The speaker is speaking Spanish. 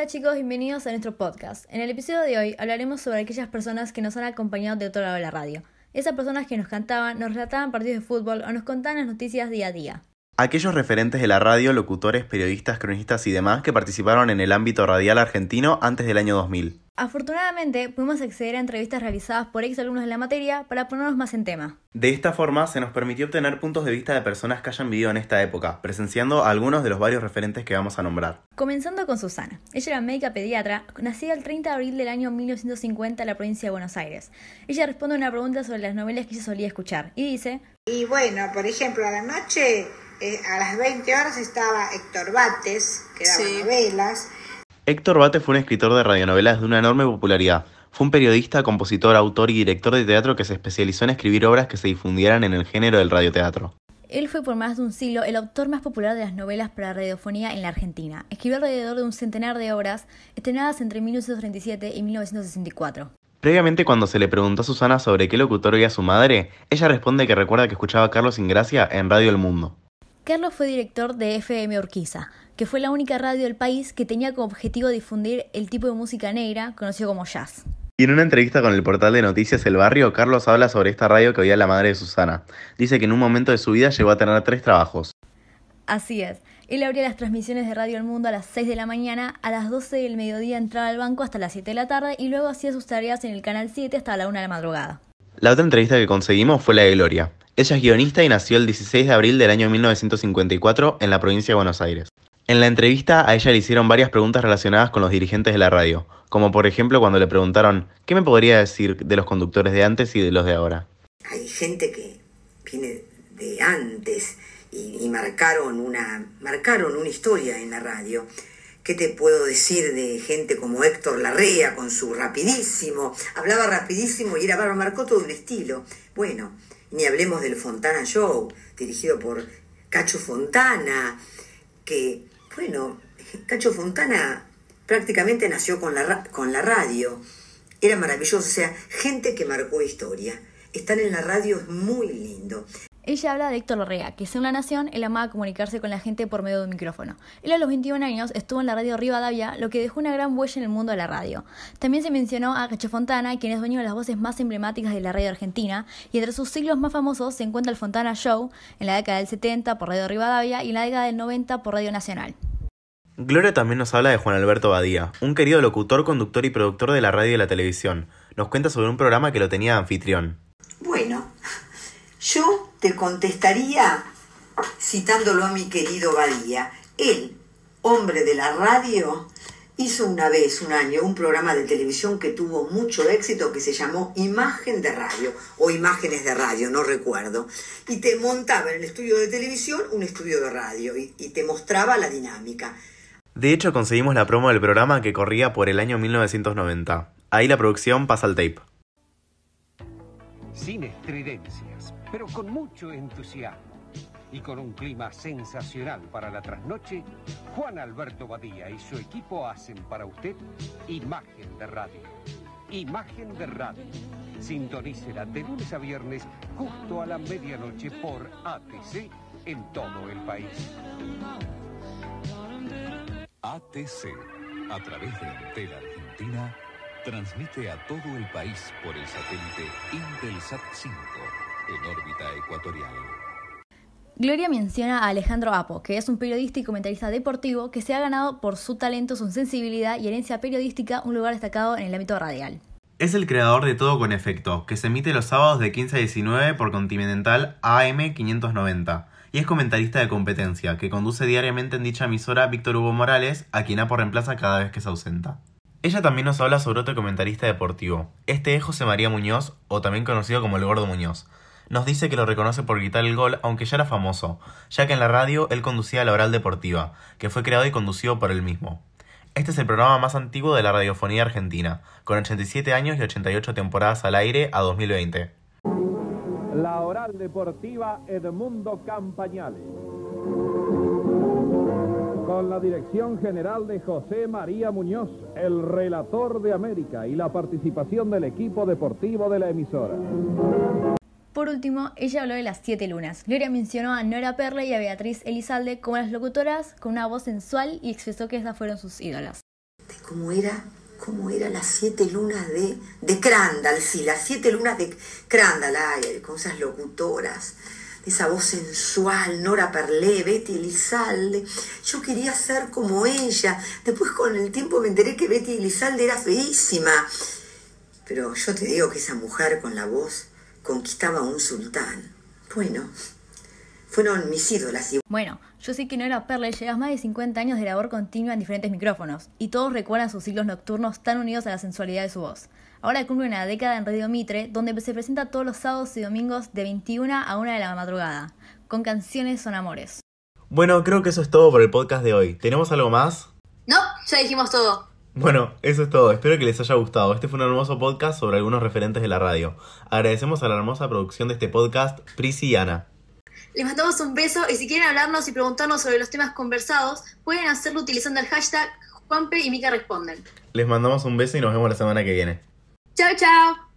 Hola chicos, bienvenidos a nuestro podcast. En el episodio de hoy hablaremos sobre aquellas personas que nos han acompañado de otro lado de la radio. Esas personas que nos cantaban, nos relataban partidos de fútbol o nos contaban las noticias día a día. Aquellos referentes de la radio, locutores, periodistas, cronistas y demás que participaron en el ámbito radial argentino antes del año 2000. Afortunadamente, pudimos acceder a entrevistas realizadas por ex alumnos de la materia para ponernos más en tema. De esta forma, se nos permitió obtener puntos de vista de personas que hayan vivido en esta época, presenciando a algunos de los varios referentes que vamos a nombrar. Comenzando con Susana. Ella era médica pediatra, nacida el 30 de abril del año 1950 en la provincia de Buenos Aires. Ella responde a una pregunta sobre las novelas que ella solía escuchar y dice... Y bueno, por ejemplo, a la noche, eh, a las 20 horas estaba Héctor Bates, que daba Sí. novelas. Héctor Bate fue un escritor de radionovelas de una enorme popularidad. Fue un periodista, compositor, autor y director de teatro que se especializó en escribir obras que se difundieran en el género del radioteatro. Él fue por más de un siglo el autor más popular de las novelas para radiofonía en la Argentina. Escribió alrededor de un centenar de obras estrenadas entre 1937 y 1964. Previamente, cuando se le preguntó a Susana sobre qué locutor oía su madre, ella responde que recuerda que escuchaba a Carlos Ingracia en Radio El Mundo. Carlos fue director de FM Urquiza, que fue la única radio del país que tenía como objetivo difundir el tipo de música negra conocido como jazz. Y en una entrevista con el portal de noticias El Barrio, Carlos habla sobre esta radio que oía la madre de Susana. Dice que en un momento de su vida llegó a tener tres trabajos. Así es, él abría las transmisiones de Radio El Mundo a las 6 de la mañana, a las 12 del mediodía entraba al banco hasta las 7 de la tarde y luego hacía sus tareas en el Canal 7 hasta la 1 de la madrugada. La otra entrevista que conseguimos fue la de Gloria. Ella es guionista y nació el 16 de abril del año 1954 en la provincia de Buenos Aires. En la entrevista a ella le hicieron varias preguntas relacionadas con los dirigentes de la radio, como por ejemplo cuando le preguntaron ¿qué me podría decir de los conductores de antes y de los de ahora? hay gente que viene de antes y, marcaron una marcaron una historia en la radio. ¿Qué te puedo decir de gente como Héctor Larrea con su rapidísimo? Hablaba rapidísimo y era bárbaro, marcó todo un estilo. Bueno, ni hablemos del Fontana Show, dirigido por Cacho Fontana, que, bueno, Cacho Fontana prácticamente nació con la, con la radio. Era maravilloso, o sea, gente que marcó historia. Estar en la radio es muy lindo. Ella habla de Héctor Larrea, que según La Nación, él amaba comunicarse con la gente por medio de un micrófono. Él a los 21 años estuvo en la radio Rivadavia, lo que dejó una gran huella en el mundo de la radio. También se mencionó a Cacho Fontana, quien es dueño de las voces más emblemáticas de la radio argentina, y entre sus siglos más famosos se encuentra el Fontana Show, en la década del 70 por Radio Rivadavia y en la década del 90 por Radio Nacional. Gloria también nos habla de Juan Alberto Badía, un querido locutor, conductor y productor de la radio y la televisión. Nos cuenta sobre un programa que lo tenía de anfitrión. Bueno, yo te contestaría citándolo a mi querido Badía. Él, hombre de la radio, hizo una vez, un año, un programa de televisión que tuvo mucho éxito que se llamó Imagen de Radio o Imágenes de Radio, no recuerdo. Y te montaba en el estudio de televisión un estudio de radio y, y te mostraba la dinámica. De hecho, conseguimos la promo del programa que corría por el año 1990. Ahí la producción pasa al tape. sin estridencias, pero con mucho entusiasmo y con un clima sensacional para la trasnoche, Juan Alberto Badía y su equipo hacen para usted Imagen de Radio. Imagen de Radio. Sintonícela de lunes a viernes justo a la medianoche por ATC en todo el país. ATC, a través de Antel Argentina, transmite a todo el país por el satélite Intelsat 5 en órbita ecuatorial. Gloria menciona a Alejandro Apo, que es un periodista y comentarista deportivo que se ha ganado por su talento, su sensibilidad y herencia periodística un lugar destacado en el ámbito radial. Es el creador de Todo con Efecto, que se emite los sábados de 15 a 19 por Continental AM 590. Y es comentarista de competencia, que conduce diariamente en dicha emisora Víctor Hugo Morales, a quien Apo reemplaza cada vez que se ausenta. Ella también nos habla sobre otro comentarista deportivo. Este es José María Muñoz, o también conocido como el Gordo Muñoz. Nos dice que lo reconoce por gritar el gol, aunque ya era famoso, ya que en la radio él conducía la oral deportiva, que fue creado y conducido por él mismo. Este es el programa más antiguo de la radiofonía argentina, con 87 años y 88 temporadas al aire a 2020. La oral deportiva Edmundo Campañales. Con la dirección general de José María Muñoz, el relator de América y la participación del equipo deportivo de la emisora. Por último, ella habló de las siete lunas. Gloria mencionó a Nora Perle y a Beatriz Elizalde como las locutoras con una voz sensual y expresó que esas fueron sus ídolas. ¿Cómo era? ¿Cómo eran las siete lunas de, de Crandall? Sí, las siete lunas de Crandall, ay, con esas locutoras esa voz sensual, Nora Perlé, Betty Elizalde. Yo quería ser como ella. Después con el tiempo me enteré que Betty Elizalde era feísima. Pero yo te digo que esa mujer con la voz conquistaba a un sultán. Bueno, fueron mis ídolas. Bueno, yo sé que Nora Perle llevas más de 50 años de labor continua en diferentes micrófonos, y todos recuerdan sus ciclos nocturnos tan unidos a la sensualidad de su voz. Ahora cumple una década en Radio Mitre, donde se presenta todos los sábados y domingos de 21 a 1 de la madrugada, con canciones son amores. Bueno, creo que eso es todo por el podcast de hoy. ¿Tenemos algo más? No, ya dijimos todo. Bueno, eso es todo. Espero que les haya gustado. Este fue un hermoso podcast sobre algunos referentes de la radio. Agradecemos a la hermosa producción de este podcast, Prisi y Ana. Les mandamos un beso y si quieren hablarnos y preguntarnos sobre los temas conversados, pueden hacerlo utilizando el hashtag Juanpe y Mica Responden. Les mandamos un beso y nos vemos la semana que viene. Chao, chao.